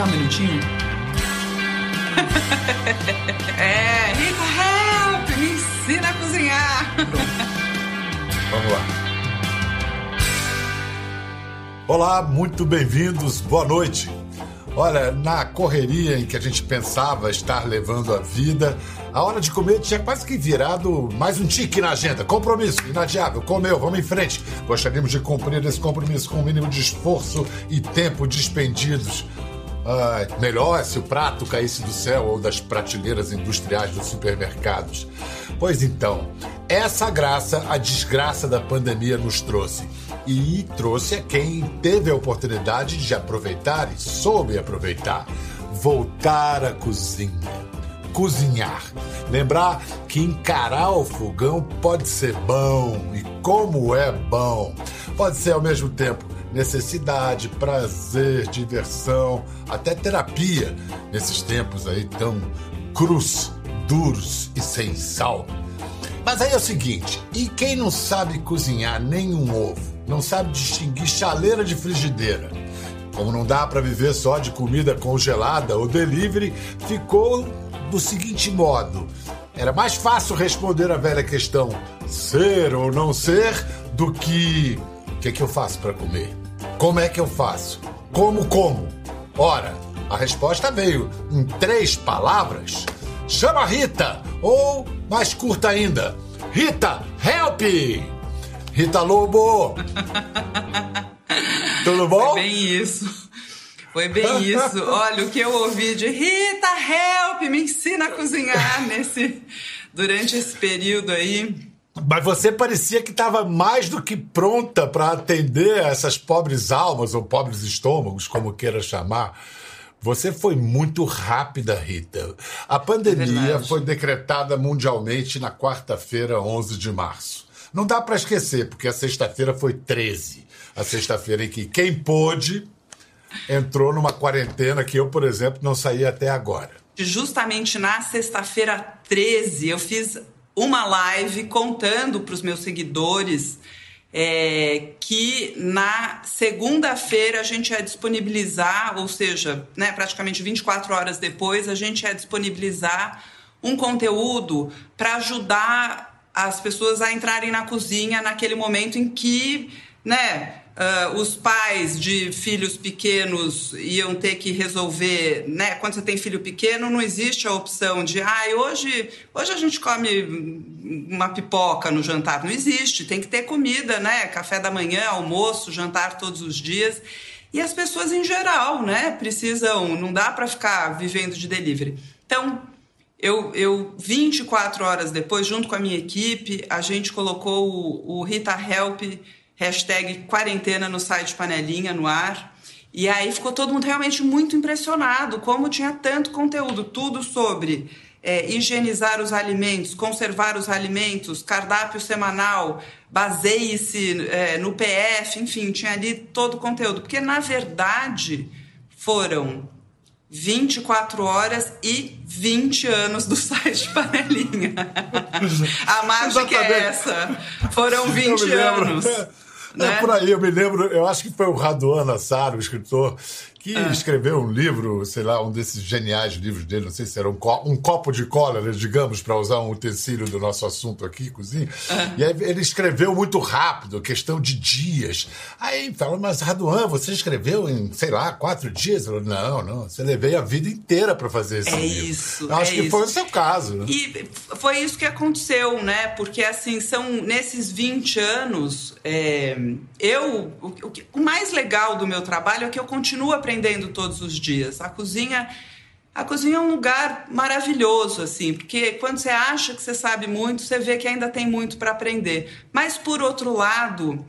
brincar um minutinho? é, Rita Help, me ensina a cozinhar. Vamos lá. Olá, muito bem-vindos, boa noite. Olha, na correria em que a gente pensava estar levando a vida, a hora de comer tinha quase que virado mais um tique na agenda. Compromisso, inadiável, comeu, vamos em frente. Gostaríamos de cumprir esse compromisso com o mínimo de esforço e tempo dispendidos. Ah, melhor se o prato caísse do céu ou das prateleiras industriais dos supermercados. Pois então, essa graça a desgraça da pandemia nos trouxe. E trouxe a quem teve a oportunidade de aproveitar e soube aproveitar. Voltar à cozinha cozinhar. Lembrar que encarar o fogão pode ser bom e como é bom. Pode ser ao mesmo tempo necessidade, prazer, diversão, até terapia nesses tempos aí tão crus, duros e sem sal. Mas aí é o seguinte, e quem não sabe cozinhar nem um ovo, não sabe distinguir chaleira de frigideira, como não dá para viver só de comida congelada, o delivery ficou do seguinte modo: era mais fácil responder a velha questão ser ou não ser do que o que, é que eu faço para comer? Como é que eu faço? Como como? Ora, a resposta veio em três palavras. Chama Rita! Ou, mais curta ainda, Rita, help! Rita Lobo! Tudo bom? Foi bem isso. Foi bem isso. Olha, o que eu ouvi de Rita, help, me ensina a cozinhar nesse durante esse período aí. Mas você parecia que estava mais do que pronta para atender essas pobres almas ou pobres estômagos, como queira chamar. Você foi muito rápida, Rita. A pandemia é foi decretada mundialmente na quarta-feira, 11 de março. Não dá para esquecer, porque a sexta-feira foi 13. A sexta-feira em que quem pôde entrou numa quarentena que eu, por exemplo, não saí até agora. Justamente na sexta-feira 13, eu fiz uma live contando para os meus seguidores é, que na segunda-feira a gente ia disponibilizar, ou seja, né, praticamente 24 horas depois, a gente ia disponibilizar um conteúdo para ajudar as pessoas a entrarem na cozinha naquele momento em que, né, Uh, os pais de filhos pequenos iam ter que resolver, né? Quando você tem filho pequeno, não existe a opção de, ah, hoje, hoje a gente come uma pipoca no jantar. Não existe, tem que ter comida, né? Café da manhã, almoço, jantar todos os dias. E as pessoas em geral, né? Precisam, não dá para ficar vivendo de delivery. Então, eu, eu 24 horas depois, junto com a minha equipe, a gente colocou o, o Rita Help hashtag quarentena no site Panelinha no ar. E aí ficou todo mundo realmente muito impressionado como tinha tanto conteúdo, tudo sobre é, higienizar os alimentos, conservar os alimentos, cardápio semanal, baseie-se é, no PF, enfim, tinha ali todo o conteúdo. Porque, na verdade, foram 24 horas e 20 anos do site Panelinha. A mágica é essa. Foram 20 anos. É né? por aí, eu me lembro, eu acho que foi o Raduan Nassar, o escritor, que é. escreveu um livro, sei lá, um desses geniais livros dele, não sei se era um, co um copo de cólera, digamos, para usar um utensílio do nosso assunto aqui, cozinha. É. E aí ele escreveu muito rápido, questão de dias. Aí falou, mas Raduan, você escreveu em, sei lá, quatro dias? Falou, não, não, você levei a vida inteira para fazer esse é livro. Isso, Eu acho é que isso. foi o seu caso. Né? E foi isso que aconteceu, né? Porque, assim, são nesses 20 anos, é, eu, o, o, o mais legal do meu trabalho é que eu continuo aprendendo aprendendo todos os dias. A cozinha, a cozinha é um lugar maravilhoso assim, porque quando você acha que você sabe muito, você vê que ainda tem muito para aprender. Mas por outro lado,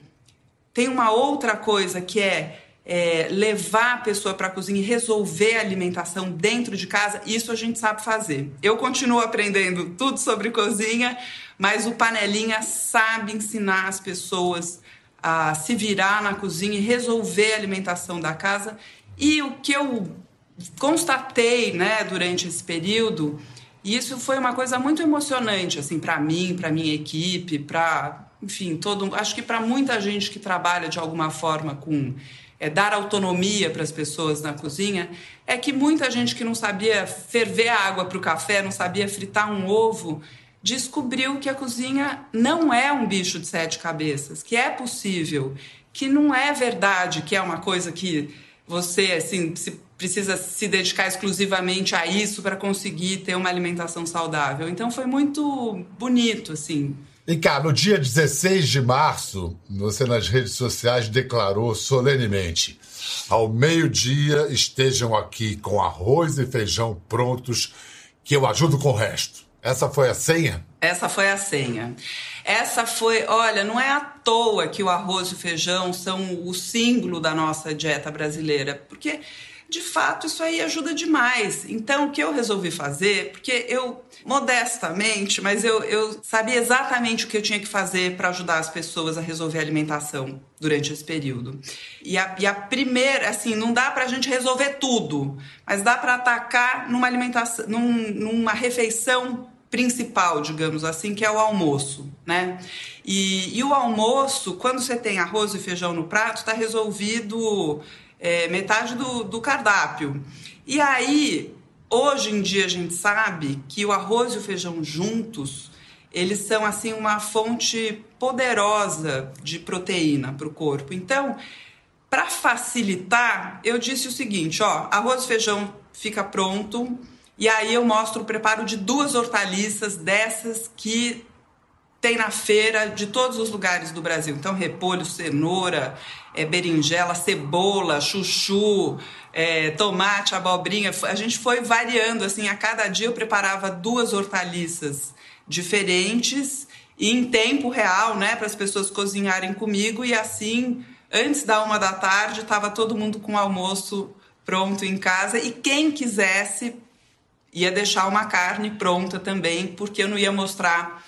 tem uma outra coisa que é, é levar a pessoa para a cozinha e resolver a alimentação dentro de casa, isso a gente sabe fazer. Eu continuo aprendendo tudo sobre cozinha, mas o Panelinha sabe ensinar as pessoas a se virar na cozinha e resolver a alimentação da casa. E o que eu constatei, né, durante esse período, e isso foi uma coisa muito emocionante, assim, para mim, para minha equipe, para enfim, todo, acho que para muita gente que trabalha de alguma forma com é, dar autonomia para as pessoas na cozinha, é que muita gente que não sabia ferver a água para o café, não sabia fritar um ovo, descobriu que a cozinha não é um bicho de sete cabeças, que é possível, que não é verdade, que é uma coisa que você assim se, precisa se dedicar exclusivamente a isso para conseguir ter uma alimentação saudável. Então foi muito bonito assim. E cá, no dia 16 de março, você nas redes sociais declarou solenemente: ao meio-dia estejam aqui com arroz e feijão prontos, que eu ajudo com o resto. Essa foi a senha? Essa foi a senha. Essa foi, olha, não é à toa que o arroz e o feijão são o símbolo da nossa dieta brasileira, porque de fato isso aí ajuda demais. Então, o que eu resolvi fazer, porque eu, modestamente, mas eu, eu sabia exatamente o que eu tinha que fazer para ajudar as pessoas a resolver a alimentação durante esse período. E a, e a primeira, assim, não dá para a gente resolver tudo, mas dá para atacar numa alimentação, num, numa refeição principal, digamos assim, que é o almoço, né? E, e o almoço, quando você tem arroz e feijão no prato, está resolvido é, metade do, do cardápio. E aí, hoje em dia a gente sabe que o arroz e o feijão juntos, eles são assim uma fonte poderosa de proteína para o corpo. Então, para facilitar, eu disse o seguinte, ó, arroz e feijão fica pronto, e aí eu mostro o preparo de duas hortaliças dessas que tem na feira de todos os lugares do Brasil. Então, repolho, cenoura, é, berinjela, cebola, chuchu, é, tomate, abobrinha. A gente foi variando, assim, a cada dia eu preparava duas hortaliças diferentes e em tempo real, né, para as pessoas cozinharem comigo. E assim, antes da uma da tarde, estava todo mundo com o almoço pronto em casa. E quem quisesse ia deixar uma carne pronta também, porque eu não ia mostrar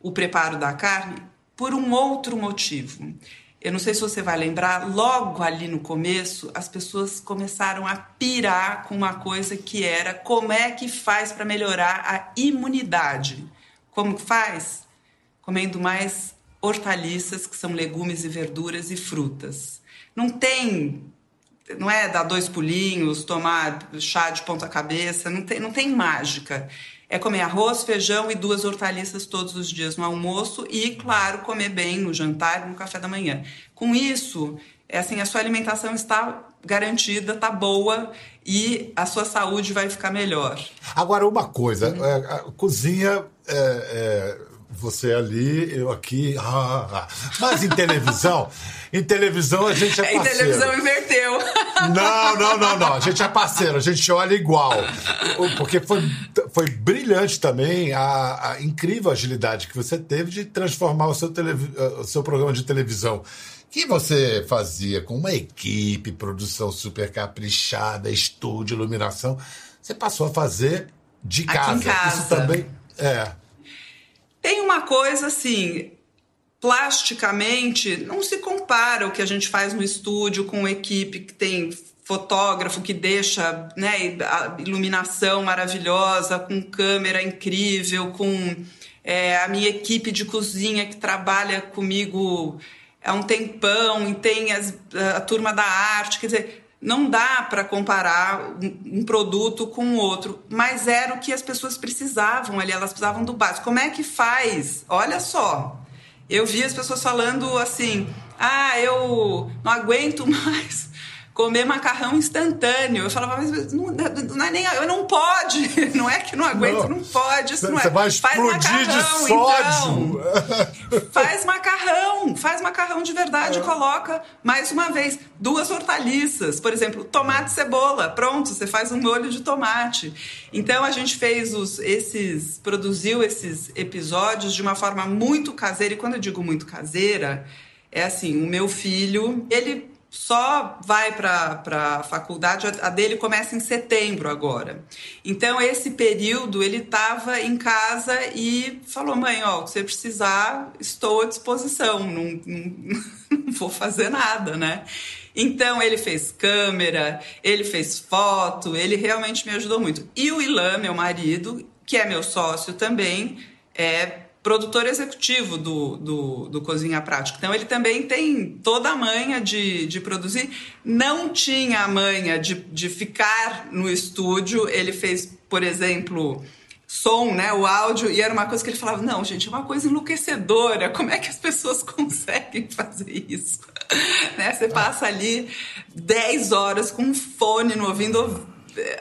o preparo da carne por um outro motivo. Eu não sei se você vai lembrar, logo ali no começo, as pessoas começaram a pirar com uma coisa que era como é que faz para melhorar a imunidade. Como que faz? Comendo mais hortaliças, que são legumes e verduras e frutas. Não tem não é dar dois pulinhos, tomar chá de ponta cabeça, não tem, não tem mágica. É comer arroz, feijão e duas hortaliças todos os dias no almoço e, claro, comer bem no jantar e no café da manhã. Com isso, é assim, a sua alimentação está garantida, está boa e a sua saúde vai ficar melhor. Agora, uma coisa, uhum. é, a cozinha é, é você ali, eu aqui. Ah, ah. Mas em televisão, em televisão a gente é parceiro. Em televisão inverteu. Não, não, não, não. A gente é parceiro, a gente olha igual. Porque foi, foi brilhante também a, a incrível agilidade que você teve de transformar o seu, televi, o seu programa de televisão que você fazia com uma equipe, produção super caprichada, estúdio, iluminação, você passou a fazer de casa. Casa. Isso também é. Tem uma coisa assim, plasticamente, não se compara o que a gente faz no estúdio com uma equipe que tem fotógrafo que deixa né, iluminação maravilhosa, com câmera incrível, com é, a minha equipe de cozinha que trabalha comigo há um tempão, e tem as, a turma da arte, quer dizer, não dá para comparar um, produto com o outro, mas era o que as pessoas precisavam ali, elas precisavam do básico. Como é que faz? Olha só, eu vi as pessoas falando assim: ah, eu não aguento mais comer macarrão instantâneo. Eu falava, mas não, não é nem. Eu não pode. Não é que não aguento, não, não pode. Isso não é. vai faz macarrão, de sódio. Então. faz macarrão. Faz macarrão de verdade. É. Coloca, mais uma vez, duas hortaliças. Por exemplo, tomate e cebola. Pronto, você faz um molho de tomate. Então a gente fez os, esses. produziu esses episódios de uma forma muito caseira. E quando eu digo muito caseira, é assim: o meu filho, ele só vai para a faculdade, a dele começa em setembro agora. Então, esse período ele estava em casa e falou: mãe, ó, se você precisar, estou à disposição, não, não, não vou fazer nada, né? Então, ele fez câmera, ele fez foto, ele realmente me ajudou muito. E o Ilan, meu marido, que é meu sócio também, é produtor executivo do, do, do, Cozinha Prática. Então, ele também tem toda a manha de, de produzir. Não tinha a manha de, de ficar no estúdio. Ele fez, por exemplo, som, né, o áudio, e era uma coisa que ele falava: não, gente, é uma coisa enlouquecedora. Como é que as pessoas conseguem fazer isso? né? Você passa ali 10 horas com um fone no ouvindo é,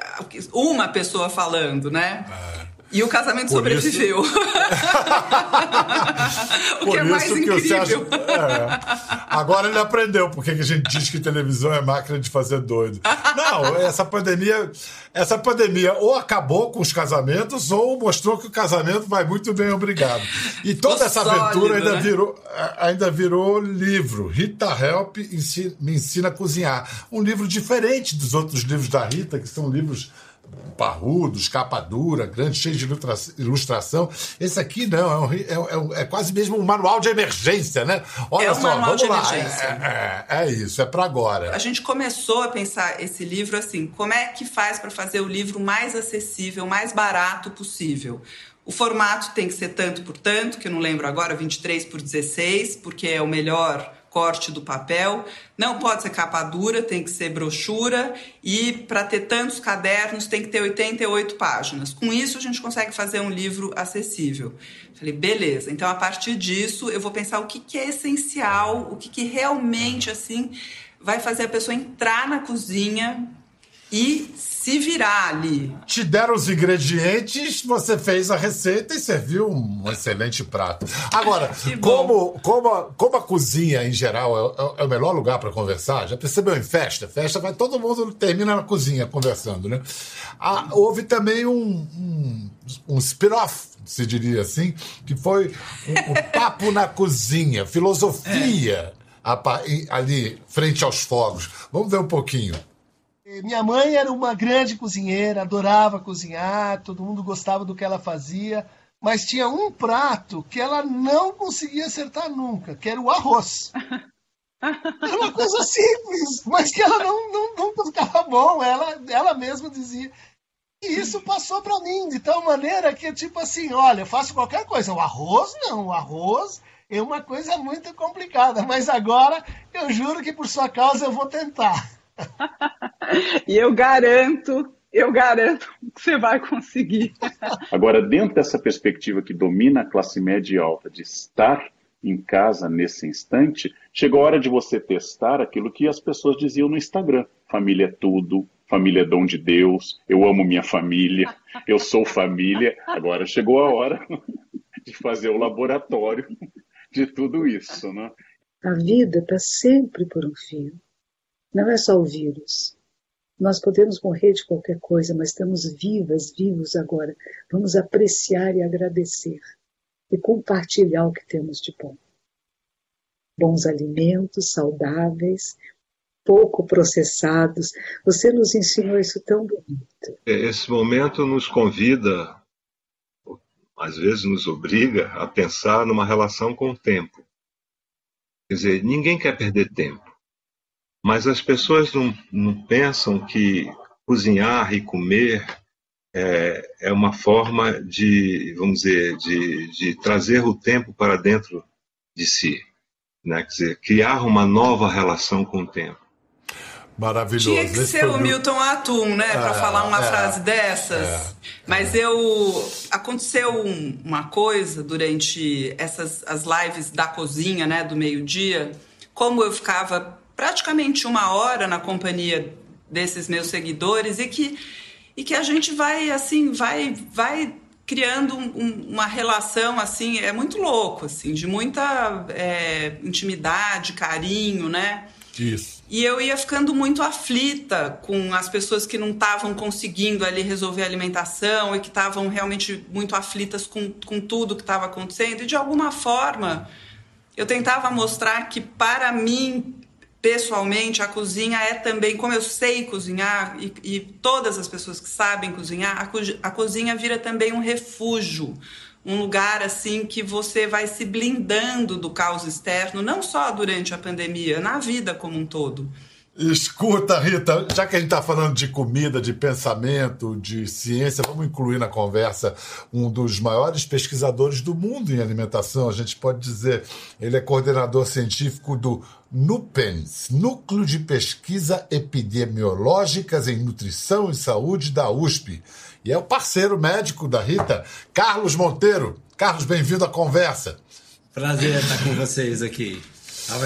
uma pessoa falando, né? E o casamento Por sobreviveu. Isso... o que é mais que incrível. Acha... É. Agora ele aprendeu porque que a gente diz que televisão é máquina de fazer doido. Não, essa pandemia, essa pandemia ou acabou com os casamentos ou mostrou que o casamento vai muito bem, obrigado. E toda essa sólido, aventura ainda, né? virou, ainda virou livro. Rita Help me ensina a cozinhar. Um livro diferente dos outros livros da Rita, que são livros parrudos, capa dura, grande, cheio de ilustração. Esse aqui não, é, um, é, é, é, quase mesmo um manual de emergência, né? Olha é um só, manual de lá. Emergência. É, é, é isso, é para agora. A gente começou a pensar esse livro assim: como é que faz para fazer o livro mais acessível, mais barato possível? O formato tem que ser tanto por tanto, que eu não lembro agora, 23 por 16, porque é o melhor corte do papel. Não pode ser capa dura, tem que ser brochura. E para ter tantos cadernos, tem que ter 88 páginas. Com isso, a gente consegue fazer um livro acessível. Falei, beleza. Então, a partir disso, eu vou pensar o que, que é essencial, o que, que realmente, assim, vai fazer a pessoa entrar na cozinha e se virar ali. Te deram os ingredientes, você fez a receita e serviu um excelente prato. Agora, como, como, a, como a cozinha em geral é, é, é o melhor lugar para conversar, já percebeu em festa? Festa vai todo mundo termina na cozinha conversando, né? Ah, houve também um, um, um spin-off, se diria assim, que foi o papo na cozinha, filosofia. É. Ali, frente aos fogos. Vamos ver um pouquinho. Minha mãe era uma grande cozinheira, adorava cozinhar, todo mundo gostava do que ela fazia, mas tinha um prato que ela não conseguia acertar nunca, que era o arroz. Era uma coisa simples, mas que ela não, não, nunca ficava bom, ela, ela mesma dizia. E isso passou para mim de tal maneira que, tipo assim, olha, eu faço qualquer coisa. O arroz, não, o arroz é uma coisa muito complicada, mas agora eu juro que por sua causa eu vou tentar e eu garanto, eu garanto que você vai conseguir. Agora, dentro dessa perspectiva que domina a classe média e alta de estar em casa nesse instante, chegou a hora de você testar aquilo que as pessoas diziam no Instagram: família é tudo, família é dom de Deus, eu amo minha família, eu sou família. Agora chegou a hora de fazer o laboratório de tudo isso, né? A vida está sempre por um fio. Não é só o vírus. Nós podemos morrer de qualquer coisa, mas estamos vivas, vivos agora. Vamos apreciar e agradecer e compartilhar o que temos de bom. Bons alimentos, saudáveis, pouco processados. Você nos ensinou isso tão bonito. É, esse momento nos convida, às vezes nos obriga a pensar numa relação com o tempo. Quer dizer, ninguém quer perder tempo. Mas as pessoas não, não pensam que cozinhar e comer é, é, uma forma de, vamos dizer, de, de trazer o tempo para dentro de si. Né? Quer dizer, criar uma nova relação com o tempo. Maravilhoso. Tinha que ser o Milton Atum, né, para é, falar uma é, frase dessas. É, Mas eu aconteceu uma coisa durante essas as lives da cozinha, né, do meio-dia, como eu ficava praticamente uma hora na companhia desses meus seguidores e que, e que a gente vai assim vai vai criando um, uma relação assim é muito louco assim de muita é, intimidade carinho né? Isso. E eu ia ficando muito aflita com as pessoas que não estavam conseguindo ali resolver a alimentação e que estavam realmente muito aflitas com, com tudo que estava acontecendo. E de alguma forma eu tentava mostrar que para mim pessoalmente, a cozinha é também, como eu sei cozinhar, e, e todas as pessoas que sabem cozinhar, a, co a cozinha vira também um refúgio, um lugar assim que você vai se blindando do caos externo, não só durante a pandemia, na vida como um todo. Escuta, Rita, já que a gente está falando de comida, de pensamento, de ciência, vamos incluir na conversa um dos maiores pesquisadores do mundo em alimentação. A gente pode dizer, ele é coordenador científico do NUPENS, Núcleo de Pesquisa Epidemiológicas em Nutrição e Saúde da USP. E é o parceiro médico da Rita, Carlos Monteiro. Carlos, bem-vindo à conversa. Prazer estar com vocês aqui.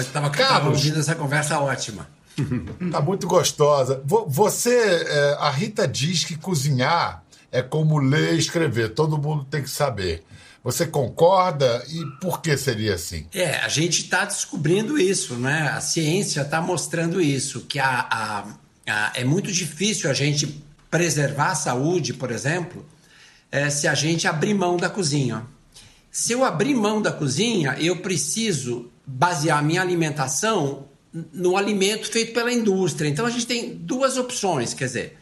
Estava Carlos, ouvindo essa conversa ótima. Tá muito gostosa. Você, é, a Rita diz que cozinhar é como ler e escrever, todo mundo tem que saber. Você concorda e por que seria assim? É, a gente está descobrindo isso, né? A ciência está mostrando isso, que a, a, a, é muito difícil a gente preservar a saúde, por exemplo, é, se a gente abrir mão da cozinha. Se eu abrir mão da cozinha, eu preciso basear minha alimentação no alimento feito pela indústria. Então a gente tem duas opções, quer dizer,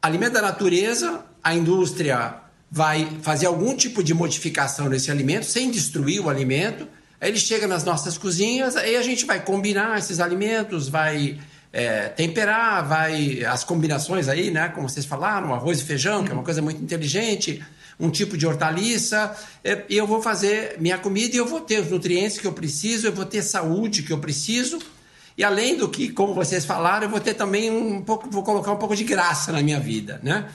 alimento da natureza, a indústria vai fazer algum tipo de modificação nesse alimento sem destruir o alimento. Aí ele chega nas nossas cozinhas, aí a gente vai combinar esses alimentos, vai é, temperar, vai as combinações aí, né? Como vocês falaram, arroz e feijão, que é uma coisa muito inteligente um tipo de hortaliça, é, eu vou fazer minha comida e eu vou ter os nutrientes que eu preciso, eu vou ter saúde que eu preciso. E além do que, como vocês falaram, eu vou ter também um pouco, vou colocar um pouco de graça na minha vida, né?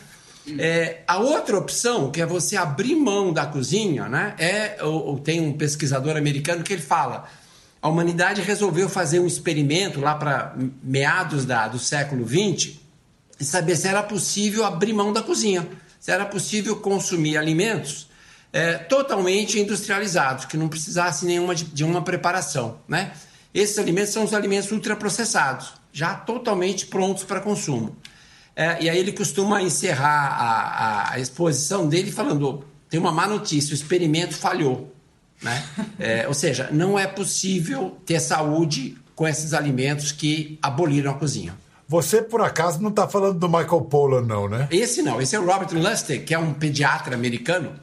É, a outra opção, que é você abrir mão da cozinha, né? É, ou, ou tem um pesquisador americano que ele fala: a humanidade resolveu fazer um experimento lá para meados da, do século XX e saber se era possível abrir mão da cozinha era possível consumir alimentos é, totalmente industrializados, que não precisasse nenhuma de, de uma preparação. Né? Esses alimentos são os alimentos ultraprocessados, já totalmente prontos para consumo. É, e aí ele costuma encerrar a, a, a, exposição dele falando: tem uma má notícia, o experimento falhou. Né? É, ou seja, não é possível ter saúde com esses alimentos que aboliram a cozinha. Você, por acaso, não está falando do Michael Pollan, não, né? Esse não. Esse é o Robert Lustig, que é um pediatra americano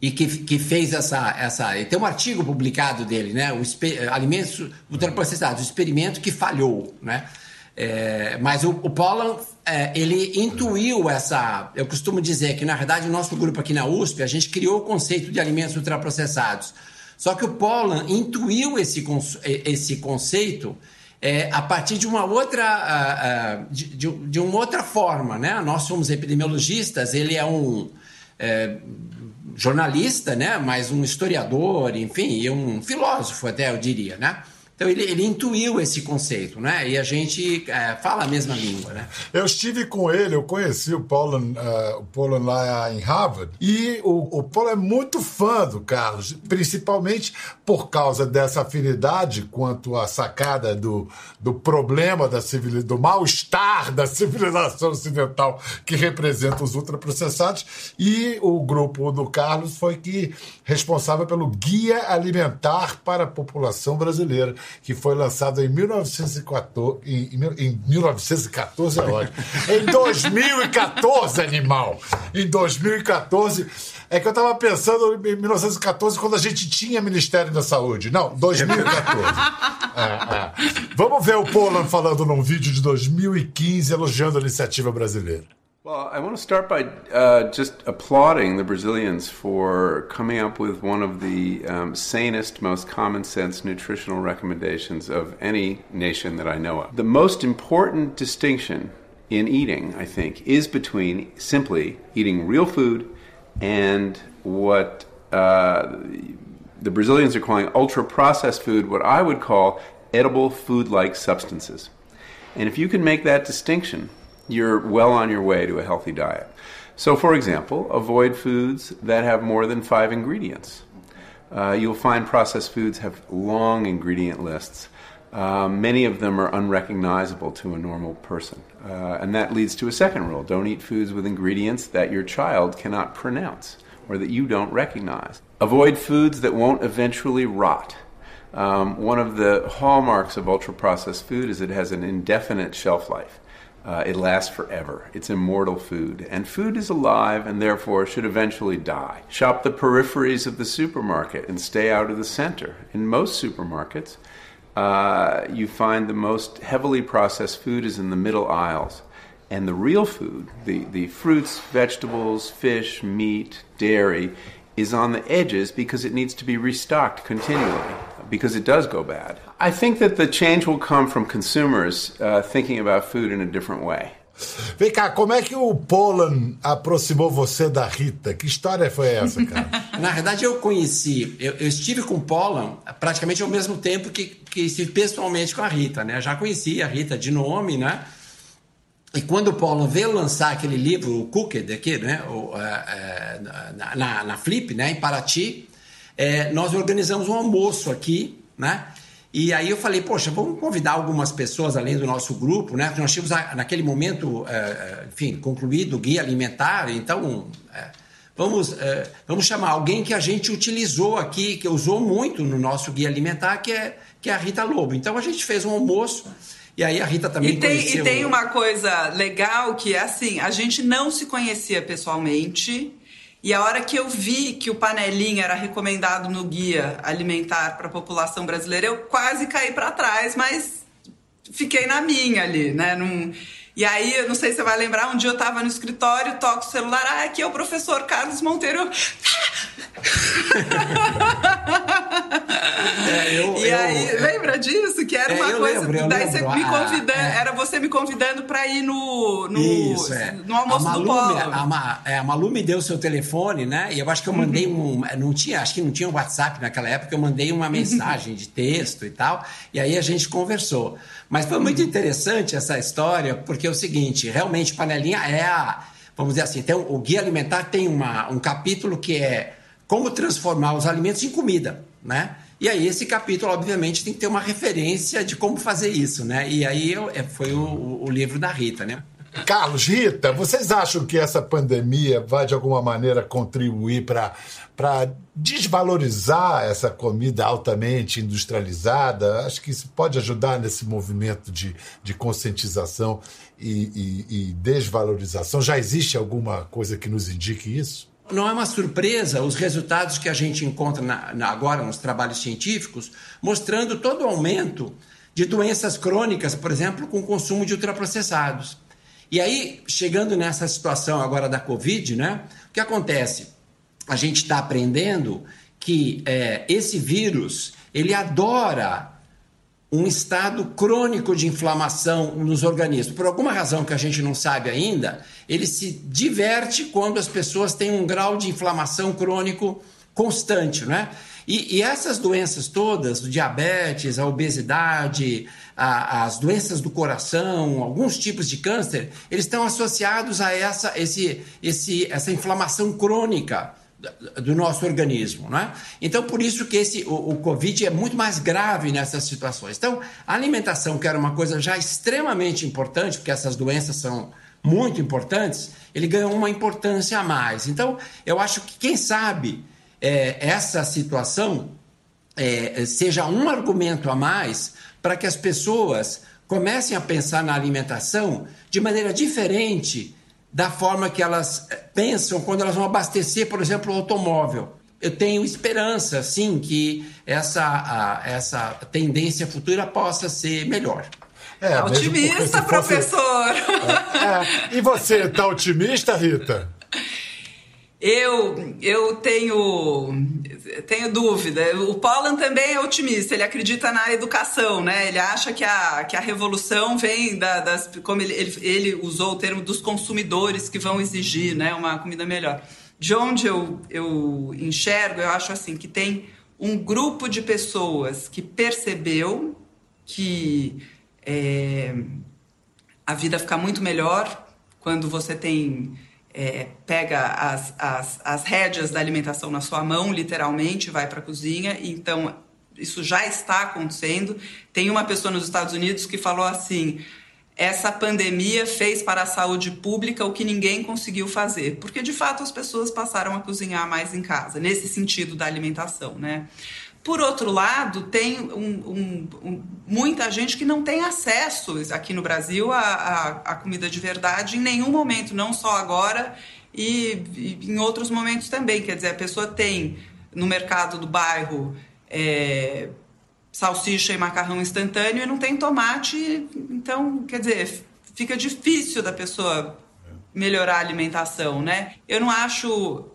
e que, que fez essa, essa. Tem um artigo publicado dele, né? O alimentos ultraprocessados, o experimento que falhou, né? É, mas o, o Pollan, é, ele intuiu essa. Eu costumo dizer que, na verdade, o nosso grupo aqui na USP, a gente criou o conceito de alimentos ultraprocessados. Só que o Pollan intuiu esse, esse conceito é, a partir de uma outra de, de, de, uma outra forma, né? Nós somos epidemiologistas, ele é um é, jornalista, né? Mas um historiador, enfim, e um filósofo até eu diria, né? Então ele, ele intuiu esse conceito, né? E a gente é, fala a mesma língua, né? Eu estive com ele, eu conheci o Paulo, uh, o Paulo lá em Harvard e o, o Paulo é muito fã do Carlos, principalmente por causa dessa afinidade quanto à sacada do, do problema da civilização, do mal-estar da civilização ocidental que representa os ultraprocessados e o grupo do Carlos foi que responsável pelo Guia Alimentar para a População Brasileira que foi lançado em 1914. Em, em 1914 é ótimo. Em 2014, animal! Em 2014. É que eu estava pensando em 1914, quando a gente tinha Ministério da Saúde. Não, 2014. é, é. Vamos ver o Polan falando num vídeo de 2015 elogiando a iniciativa brasileira. Well, I want to start by uh, just applauding the Brazilians for coming up with one of the um, sanest, most common sense nutritional recommendations of any nation that I know of. The most important distinction in eating, I think, is between simply eating real food and what uh, the Brazilians are calling ultra processed food, what I would call edible food like substances. And if you can make that distinction, you're well on your way to a healthy diet. So, for example, avoid foods that have more than five ingredients. Uh, you'll find processed foods have long ingredient lists. Um, many of them are unrecognizable to a normal person. Uh, and that leads to a second rule don't eat foods with ingredients that your child cannot pronounce or that you don't recognize. Avoid foods that won't eventually rot. Um, one of the hallmarks of ultra processed food is it has an indefinite shelf life. Uh, it lasts forever. It's immortal food. And food is alive and therefore should eventually die. Shop the peripheries of the supermarket and stay out of the center. In most supermarkets, uh, you find the most heavily processed food is in the middle aisles. And the real food, the, the fruits, vegetables, fish, meat, dairy, is on the edges because it needs to be restocked continually because it does go bad. I think that the change will come from consumers uh, thinking about food in a different way. Vem cá, como é que o Polan aproximou você da Rita? Que história foi essa, cara? Na verdade, eu conheci, eu, eu, estive com o Polan praticamente ao mesmo tempo que, que estive pessoalmente com a Rita, né? já conhecia a Rita de nome, né? E quando o Polan veio lançar aquele livro, o Cooked, aqui, né? O, é, na, na, na, Flip, né? Em Paraty, é, nós organizamos um almoço aqui, né? E aí eu falei, poxa, vamos convidar algumas pessoas além do nosso grupo, né? Nós tínhamos naquele momento, é, é, enfim, concluído o guia alimentar, então é, vamos, vamos chamar alguém que a gente utilizou aqui, que usou muito no nosso guia alimentar, que é, que é a Rita Lobo. Então a gente fez um almoço. E aí a Rita também e tem, conheceu... E tem uma coisa legal que é assim, a gente não se conhecia pessoalmente, e a hora que eu vi que o panelinha era recomendado no guia alimentar para a população brasileira, eu quase caí para trás, mas fiquei na minha ali, né? Num... E aí, eu não sei se você vai lembrar, um dia eu estava no escritório, toco o celular, ah, aqui é o professor Carlos Monteiro. É, eu, e aí, eu, lembra disso? Que era é, uma coisa. Lembro, daí lembro. você me convidando, ah, era você me convidando para ir no, no, Isso, é. no almoço Malu, do Polo. A, a, Malu me deu seu telefone, né? E eu acho que eu mandei uhum. um. Não tinha, acho que não tinha um WhatsApp naquela época, eu mandei uma mensagem de texto e tal. E aí a gente conversou. Mas foi muito interessante essa história, porque é o seguinte, realmente panelinha é a. Vamos dizer assim, tem, o Guia Alimentar tem uma, um capítulo que é como transformar os alimentos em comida, né? E aí esse capítulo, obviamente, tem que ter uma referência de como fazer isso, né? E aí eu, é, foi o, o livro da Rita, né? Carlos, Rita, vocês acham que essa pandemia vai de alguma maneira contribuir para desvalorizar essa comida altamente industrializada? Acho que isso pode ajudar nesse movimento de, de conscientização e, e, e desvalorização. Já existe alguma coisa que nos indique isso? Não é uma surpresa os resultados que a gente encontra na, na, agora nos trabalhos científicos, mostrando todo o aumento de doenças crônicas, por exemplo, com o consumo de ultraprocessados. E aí, chegando nessa situação agora da Covid, né, o que acontece? A gente está aprendendo que é, esse vírus ele adora um estado crônico de inflamação nos organismos. Por alguma razão que a gente não sabe ainda, ele se diverte quando as pessoas têm um grau de inflamação crônico constante, né? E, e essas doenças todas, diabetes, a obesidade, a, as doenças do coração, alguns tipos de câncer, eles estão associados a essa, esse, esse, essa inflamação crônica do nosso organismo, né? Então, por isso que esse, o, o, Covid é muito mais grave nessas situações. Então, a alimentação, que era uma coisa já extremamente importante, porque essas doenças são muito importantes, ele ganhou uma importância a mais. Então, eu acho que, quem sabe, é, essa situação é, seja um argumento a mais para que as pessoas comecem a pensar na alimentação de maneira diferente da forma que elas eh, pensam quando elas vão abastecer, por exemplo, o automóvel. Eu tenho esperança, sim, que essa, a, essa tendência futura possa ser melhor. É, otimista, professor! É, é. E você, está otimista, Rita? Eu, eu tenho, tenho dúvida. O Pollan também é otimista, ele acredita na educação, né? Ele acha que a, que a revolução vem da, das. Como ele, ele, ele usou o termo dos consumidores que vão exigir né, uma comida melhor. De onde eu, eu enxergo, eu acho assim, que tem um grupo de pessoas que percebeu que é, a vida fica muito melhor quando você tem é, pega as, as, as rédeas da alimentação na sua mão, literalmente, vai para a cozinha. Então, isso já está acontecendo. Tem uma pessoa nos Estados Unidos que falou assim: essa pandemia fez para a saúde pública o que ninguém conseguiu fazer, porque de fato as pessoas passaram a cozinhar mais em casa, nesse sentido da alimentação, né? Por outro lado, tem um, um, um, muita gente que não tem acesso aqui no Brasil à, comida de verdade em nenhum momento, não só agora e, e, em outros momentos também. Quer dizer, a pessoa tem no mercado do bairro é, salsicha e macarrão instantâneo e não tem tomate, então, quer dizer, fica difícil da pessoa melhorar a alimentação, né? Eu não acho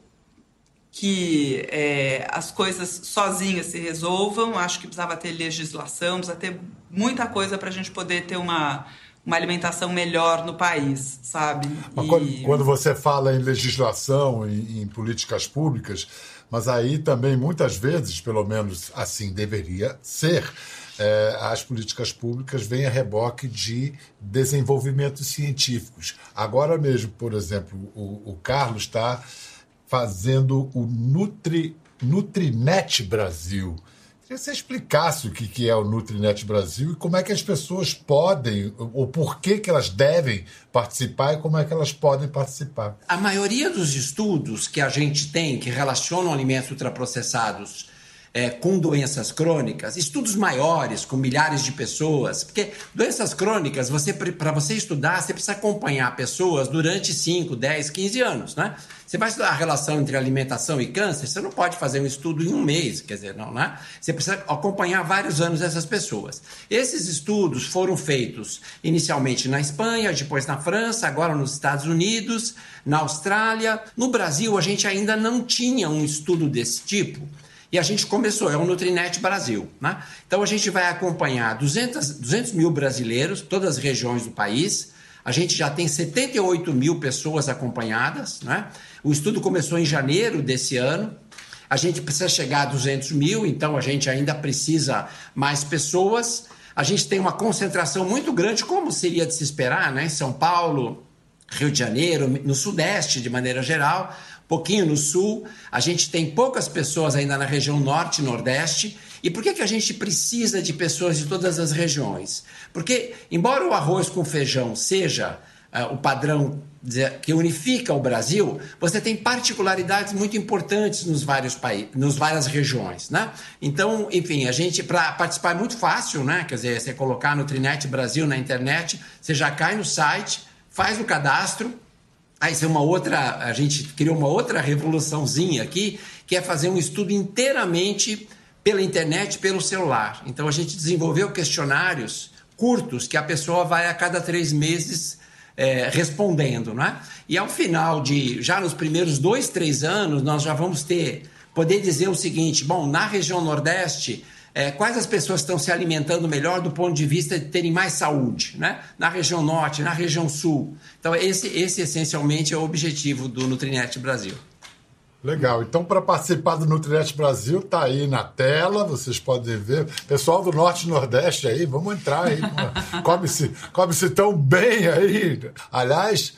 que é, as coisas sozinhas se resolvam, acho que precisava ter legislação, precisa ter muita coisa para a gente poder ter uma, uma alimentação melhor no país, sabe? E... Quando, quando, você fala em legislação, em, em políticas públicas, mas aí também muitas vezes, pelo menos assim deveria ser, é, as políticas públicas vêm a reboque de desenvolvimentos científicos. Agora mesmo, por exemplo, o, o Carlos está fazendo o Nutri, Nutrinet Brasil. Queria que você explicasse o que é o Nutrinet Brasil e como é que as pessoas podem, ou por que, que elas devem participar e como é que elas podem participar. A maioria dos estudos que a gente tem que relacionam alimentos ultraprocessados é, com doenças crônicas, estudos maiores com milhares de pessoas, porque doenças crônicas, você para você estudar, você precisa acompanhar pessoas durante 5, 10, 15 anos, né? Você vai estudar a relação entre alimentação e câncer, você não pode fazer um estudo em um mês, quer dizer, não, né? Você precisa acompanhar vários anos essas pessoas. Esses estudos foram feitos inicialmente na Espanha, depois na França, agora nos Estados Unidos, na Austrália. No Brasil, a gente ainda não tinha um estudo desse tipo. E a gente começou, é o Nutrinet Brasil. Né? Então a gente vai acompanhar 200, 200 mil brasileiros, todas as regiões do país. A gente já tem 78 mil pessoas acompanhadas. Né? O estudo começou em janeiro desse ano. A gente precisa chegar a 200 mil, então a gente ainda precisa mais pessoas. A gente tem uma concentração muito grande, como seria de se esperar, né? em São Paulo, Rio de Janeiro, no Sudeste de maneira geral pouquinho no sul, a gente tem poucas pessoas ainda na região norte e nordeste. E por que, que a gente precisa de pessoas de todas as regiões? Porque, embora o arroz com feijão seja uh, o padrão que unifica o Brasil, você tem particularidades muito importantes nos vários países, nos várias regiões, né? Então, enfim, a gente para participar é muito fácil, né? Quer dizer, você colocar no Trinet Brasil na internet, você já cai no site, faz o cadastro, ah, isso é uma outra. A gente criou uma outra revoluçãozinha aqui, que é fazer um estudo inteiramente pela internet, pelo celular. Então a gente desenvolveu questionários curtos que a pessoa vai a cada três meses é, respondendo, né? E ao final de, já nos primeiros dois, três anos, nós já vamos ter, poder dizer o seguinte: bom, na região Nordeste é, quais as pessoas estão se alimentando melhor do ponto de vista de terem mais saúde, né? Na região norte, na região sul. Então, esse, esse essencialmente é o objetivo do Nutrinet Brasil. Legal. Então, para participar do Nutrinet Brasil, tá aí na tela, vocês podem ver. Pessoal do Norte e Nordeste aí, vamos entrar aí. come-se come -se tão bem aí. Aliás,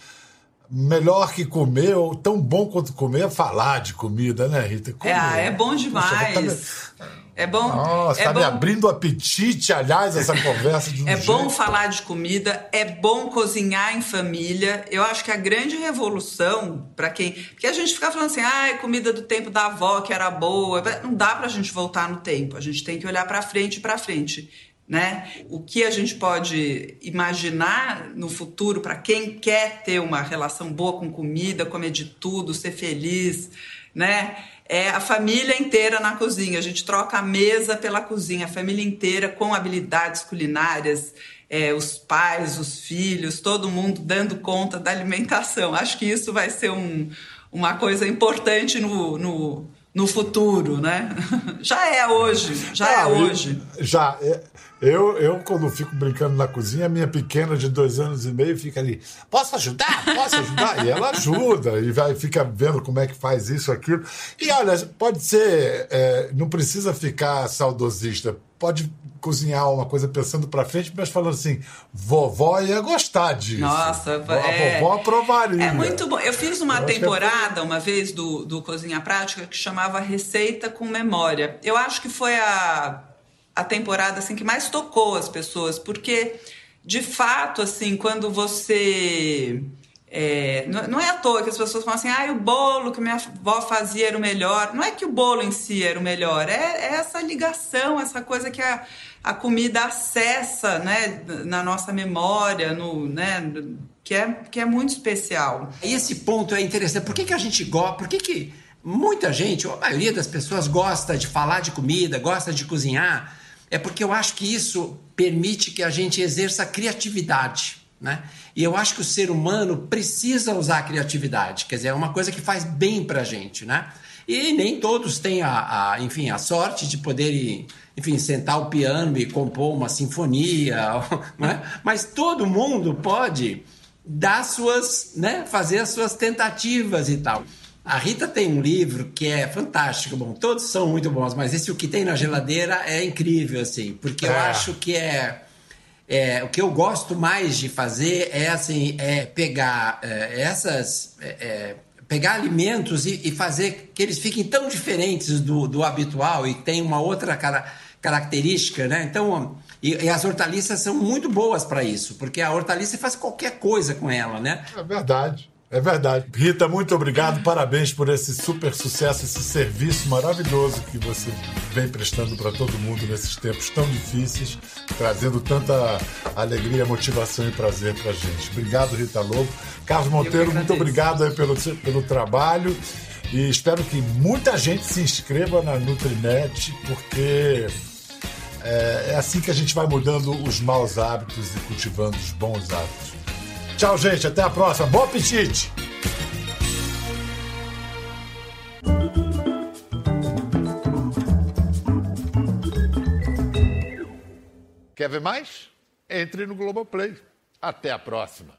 melhor que comer, ou tão bom quanto comer, é falar de comida, né, Rita? Comer. É, é bom demais. É bom. Nossa, é tá bom, me abrindo o apetite, aliás, essa conversa de um É jeito. bom falar de comida, é bom cozinhar em família. Eu acho que a grande revolução para quem, porque a gente fica falando assim, ah, comida do tempo da avó que era boa, não dá pra gente voltar no tempo. A gente tem que olhar para frente e para frente, né? O que a gente pode imaginar no futuro para quem quer ter uma relação boa com comida, comer de tudo, ser feliz, né? é a família inteira na cozinha. A gente troca a mesa pela cozinha, a família inteira com habilidades culinárias, é, os pais, os filhos, todo mundo dando conta da alimentação. Acho que isso vai ser um, uma coisa importante no, no, no futuro, né? Já é hoje, já é hoje. Já. É, eu, eu, quando fico brincando na cozinha, a minha pequena de dois anos e meio fica ali, posso ajudar? Posso ajudar? e ela ajuda, e vai, fica vendo como é que faz isso, aquilo. E olha, pode ser, é, não precisa ficar saudosista, pode cozinhar uma coisa pensando para frente, mas falando assim, vovó ia gostar disso. Nossa, a é, vovó aprovaria. É muito bom. Eu fiz uma Eu é temporada, é... uma vez, do, do Cozinha Prática, que chamava Receita com Memória. Eu acho que foi a a temporada assim que mais tocou as pessoas, porque de fato assim, quando você é, não é à toa que as pessoas falam assim, ah, o bolo que minha avó fazia era o melhor. Não é que o bolo em si era o melhor, é, é essa ligação, essa coisa que a, a comida acessa né, na nossa memória, no, né, que, é, que é muito especial. Esse ponto é interessante. Por que, que a gente gosta? Por que, que muita gente, a maioria das pessoas gosta de falar de comida, gosta de cozinhar? É porque eu acho que isso permite que a gente exerça criatividade. Né? E eu acho que o ser humano precisa usar a criatividade, quer dizer, é uma coisa que faz bem para a gente. Né? E nem todos têm a, a, enfim, a sorte de poder, enfim, sentar o piano e compor uma sinfonia, né? mas todo mundo pode dar suas, né, fazer as suas tentativas e tal. A Rita tem um livro que é fantástico, bom, todos são muito bons, mas esse o que tem na geladeira é incrível assim, porque é. eu acho que é, é, o que eu gosto mais de fazer é assim, é pegar é, essas é, é, pegar alimentos e, e, fazer que eles fiquem tão diferentes do, do habitual e tem uma outra cara, característica, né? Então e, e as hortaliças são muito boas para isso, porque a hortaliça faz qualquer coisa com ela, né? É verdade. É verdade. Rita, muito obrigado. Parabéns por esse super sucesso, esse serviço maravilhoso que você vem prestando para todo mundo nesses tempos tão difíceis, trazendo tanta alegria, motivação e prazer para a gente. Obrigado, Rita Lobo. Carlos Monteiro, muito obrigado pelo, pelo trabalho. E espero que muita gente se inscreva na Nutrinet, porque é, é assim que a gente vai mudando os maus hábitos e cultivando os bons hábitos. Tchau, gente. Até a próxima. Bom apetite! Quer ver mais? Entre no Globoplay. Até a próxima.